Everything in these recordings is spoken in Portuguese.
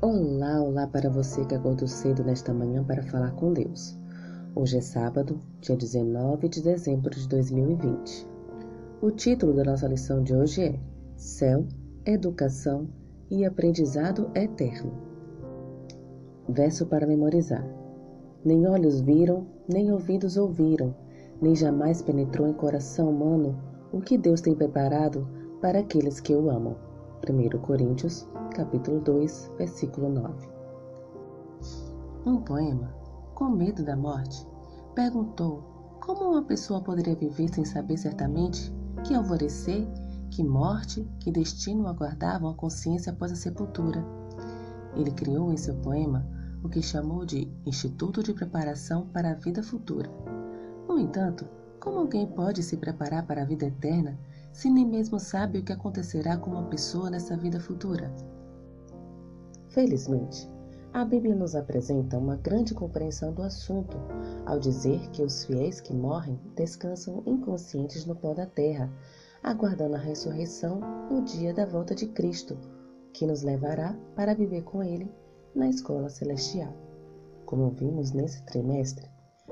Olá, olá para você que acordou cedo nesta manhã para falar com Deus. Hoje é sábado, dia 19 de dezembro de 2020. O título da nossa lição de hoje é Céu, Educação e Aprendizado Eterno. Verso para memorizar. Nem olhos viram, nem ouvidos ouviram, nem jamais penetrou em coração humano o que Deus tem preparado para aqueles que o amam. 1 Coríntios, capítulo 2, versículo 9. Um poema, com medo da morte, perguntou como uma pessoa poderia viver sem saber certamente que alvorecer, que morte, que destino aguardavam a consciência após a sepultura. Ele criou em seu poema o que chamou de Instituto de Preparação para a Vida Futura. No entanto, como alguém pode se preparar para a vida eterna se nem mesmo sabe o que acontecerá com uma pessoa nessa vida futura? Felizmente, a Bíblia nos apresenta uma grande compreensão do assunto ao dizer que os fiéis que morrem descansam inconscientes no pó da terra, aguardando a ressurreição no dia da volta de Cristo, que nos levará para viver com Ele na escola celestial. Como vimos nesse trimestre,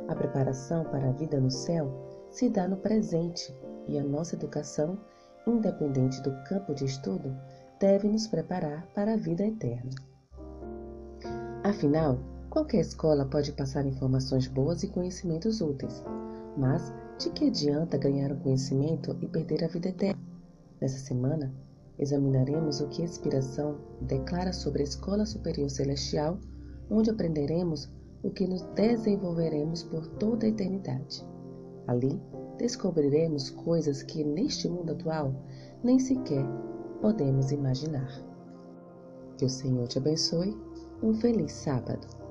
a preparação para a vida no céu se dá no presente e a nossa educação, independente do campo de estudo, deve nos preparar para a vida eterna. Afinal, qualquer escola pode passar informações boas e conhecimentos úteis, mas de que adianta ganhar o conhecimento e perder a vida eterna? Nessa semana, examinaremos o que a inspiração declara sobre a Escola Superior Celestial, onde aprenderemos o que nos desenvolveremos por toda a eternidade. Ali, descobriremos coisas que neste mundo atual nem sequer podemos imaginar. Que o Senhor te abençoe. Um feliz sábado.